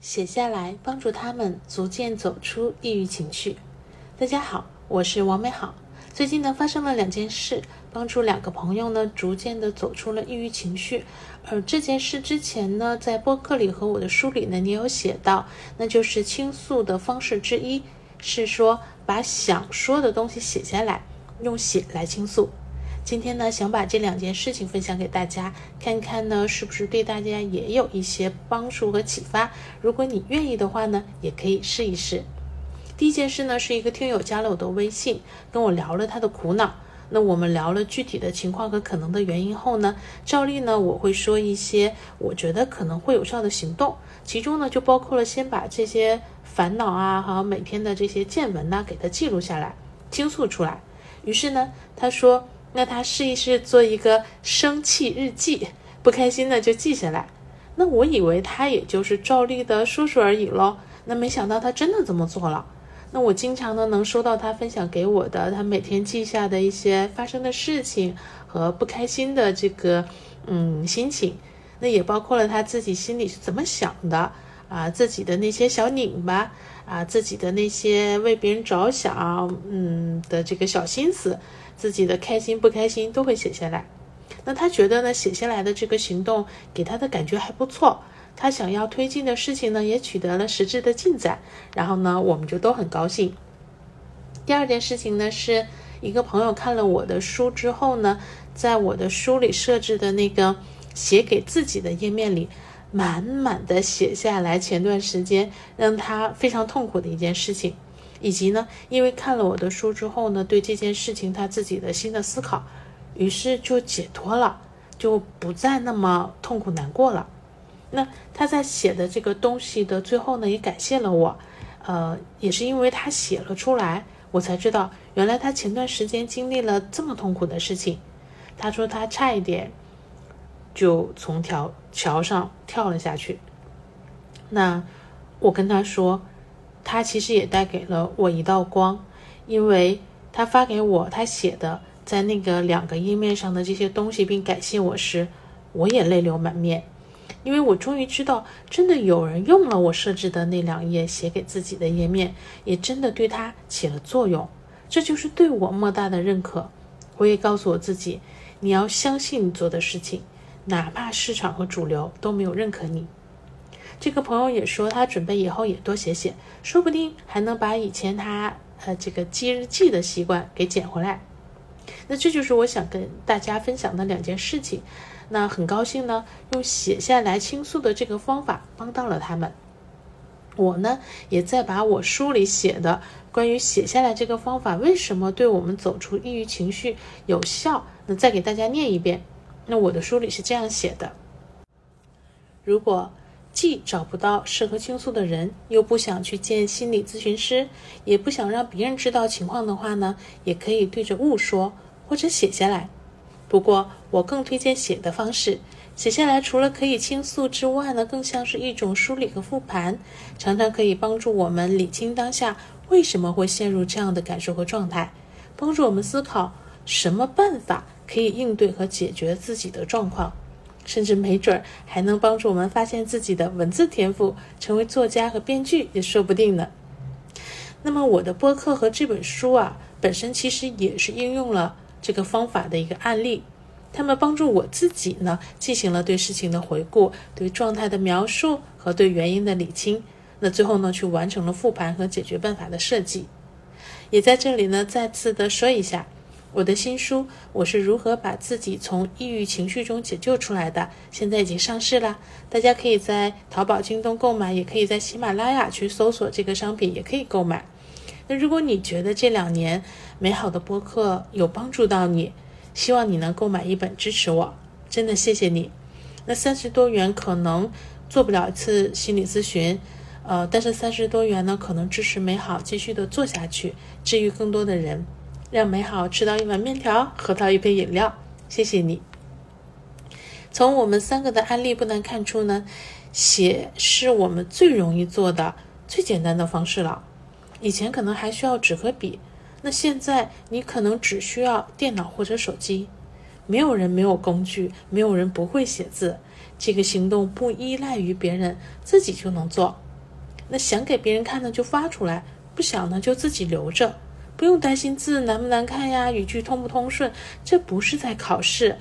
写下来，帮助他们逐渐走出抑郁情绪。大家好，我是王美好。最近呢，发生了两件事，帮助两个朋友呢，逐渐的走出了抑郁情绪。而这件事之前呢，在播客里和我的书里呢，你有写到，那就是倾诉的方式之一，是说把想说的东西写下来，用写来倾诉。今天呢，想把这两件事情分享给大家，看看呢是不是对大家也有一些帮助和启发。如果你愿意的话呢，也可以试一试。第一件事呢，是一个听友加了我的微信，跟我聊了他的苦恼。那我们聊了具体的情况和可能的原因后呢，照例呢我会说一些我觉得可能会有效的行动，其中呢就包括了先把这些烦恼啊和每天的这些见闻呢给他记录下来，倾诉出来。于是呢，他说。那他试一试做一个生气日记，不开心的就记下来。那我以为他也就是照例的说说而已喽。那没想到他真的这么做了。那我经常呢能收到他分享给我的，他每天记下的一些发生的事情和不开心的这个嗯心情。那也包括了他自己心里是怎么想的啊，自己的那些小拧巴啊，自己的那些为别人着想嗯的这个小心思。自己的开心不开心都会写下来，那他觉得呢，写下来的这个行动给他的感觉还不错，他想要推进的事情呢也取得了实质的进展，然后呢我们就都很高兴。第二件事情呢是一个朋友看了我的书之后呢，在我的书里设置的那个写给自己的页面里，满满的写下来前段时间让他非常痛苦的一件事情。以及呢，因为看了我的书之后呢，对这件事情他自己的新的思考，于是就解脱了，就不再那么痛苦难过了。那他在写的这个东西的最后呢，也感谢了我，呃，也是因为他写了出来，我才知道原来他前段时间经历了这么痛苦的事情。他说他差一点就从条桥上跳了下去。那我跟他说。他其实也带给了我一道光，因为他发给我他写的在那个两个页面上的这些东西，并感谢我时，我也泪流满面，因为我终于知道，真的有人用了我设置的那两页写给自己的页面，也真的对他起了作用，这就是对我莫大的认可。我也告诉我自己，你要相信你做的事情，哪怕市场和主流都没有认可你。这个朋友也说，他准备以后也多写写，说不定还能把以前他呃这个记日记的习惯给捡回来。那这就是我想跟大家分享的两件事情。那很高兴呢，用写下来倾诉的这个方法帮到了他们。我呢，也在把我书里写的关于写下来这个方法为什么对我们走出抑郁情绪有效，那再给大家念一遍。那我的书里是这样写的：如果。既找不到适合倾诉的人，又不想去见心理咨询师，也不想让别人知道情况的话呢，也可以对着物说或者写下来。不过我更推荐写的方式，写下来除了可以倾诉之外呢，更像是一种梳理和复盘，常常可以帮助我们理清当下为什么会陷入这样的感受和状态，帮助我们思考什么办法可以应对和解决自己的状况。甚至没准儿还能帮助我们发现自己的文字天赋，成为作家和编剧也说不定呢。那么我的播客和这本书啊，本身其实也是应用了这个方法的一个案例。他们帮助我自己呢，进行了对事情的回顾、对状态的描述和对原因的理清。那最后呢，去完成了复盘和解决办法的设计。也在这里呢，再次的说一下。我的新书《我是如何把自己从抑郁情绪中解救出来的》现在已经上市了，大家可以在淘宝、京东购买，也可以在喜马拉雅去搜索这个商品，也可以购买。那如果你觉得这两年美好的播客有帮助到你，希望你能购买一本支持我，真的谢谢你。那三十多元可能做不了一次心理咨询，呃，但是三十多元呢，可能支持美好继续的做下去，治愈更多的人。让美好吃到一碗面条，喝到一杯饮料，谢谢你。从我们三个的案例不难看出呢，写是我们最容易做的、最简单的方式了。以前可能还需要纸和笔，那现在你可能只需要电脑或者手机。没有人没有工具，没有人不会写字。这个行动不依赖于别人，自己就能做。那想给别人看呢就发出来，不想呢就自己留着，不用担心字难不难看呀，语句通不通顺。这不是在考试，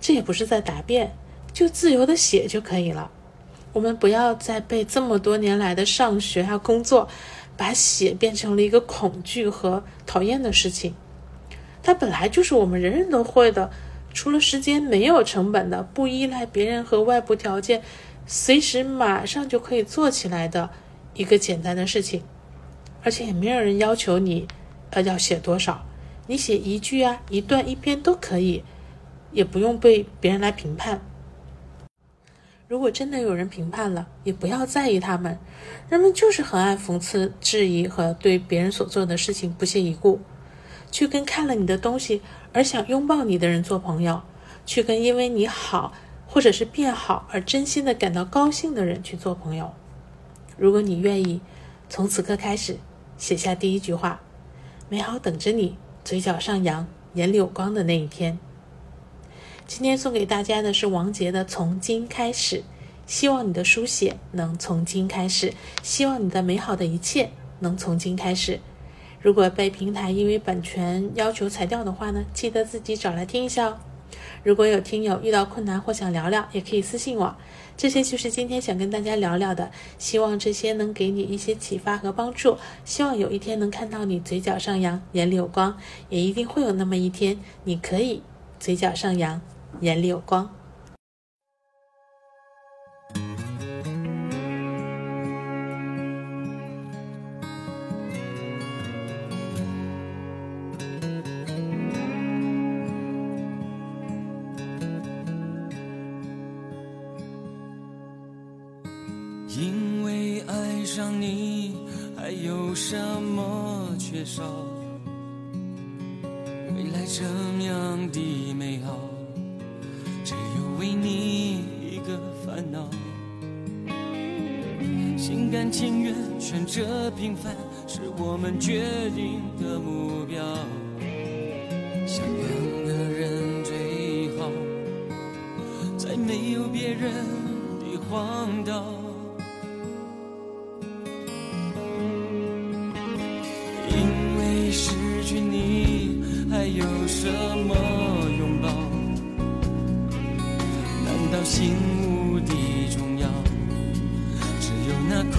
这也不是在答辩，就自由的写就可以了。我们不要再被这么多年来的上学啊工作，把写变成了一个恐惧和讨厌的事情。它本来就是我们人人都会的，除了时间没有成本的，不依赖别人和外部条件，随时马上就可以做起来的一个简单的事情。而且也没有人要求你，呃，要写多少，你写一句啊、一段、一篇都可以，也不用被别人来评判。如果真的有人评判了，也不要在意他们，人们就是很爱讽刺、质疑和对别人所做的事情不屑一顾。去跟看了你的东西而想拥抱你的人做朋友，去跟因为你好或者是变好而真心的感到高兴的人去做朋友。如果你愿意，从此刻开始写下第一句话，美好等着你，嘴角上扬，眼里有光的那一天。今天送给大家的是王杰的《从今开始》，希望你的书写能从今开始，希望你的美好的一切能从今开始。如果被平台因为版权要求裁掉的话呢，记得自己找来听一下哦。如果有听友遇到困难或想聊聊，也可以私信我。这些就是今天想跟大家聊聊的，希望这些能给你一些启发和帮助。希望有一天能看到你嘴角上扬，眼里有光，也一定会有那么一天，你可以嘴角上扬，眼里有光。上你，还有什么缺少？未来这样的美好，只有为你一个烦恼。心甘情愿选择平凡，是我们决定的目标。想两个人最好，在没有别人的荒岛。有什么拥抱？难道心无的重要？只有那苦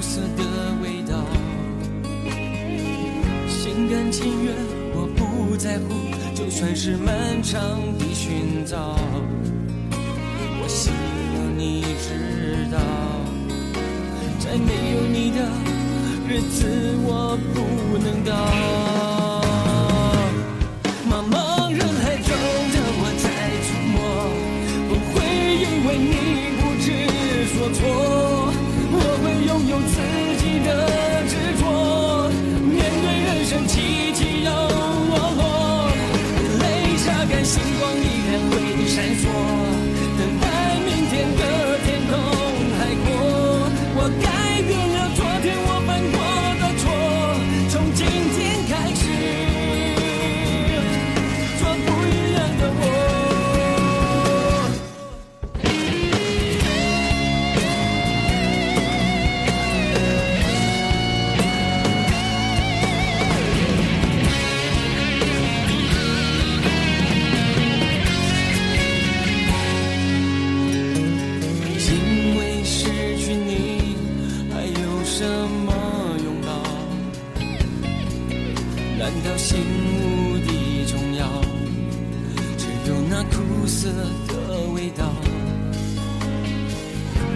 涩的味道。心甘情愿，我不在乎，就算是漫长的寻找。我希望你知道，在没有你的。日子我不能到，到心无的重要，只有那苦涩的味道。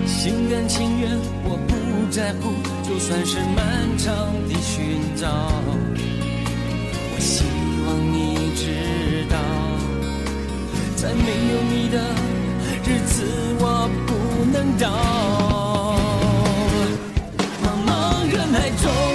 心甘情愿，我不在乎，就算是漫长的寻找。我希望你知道，在没有你的日子，我不能到茫茫人海中。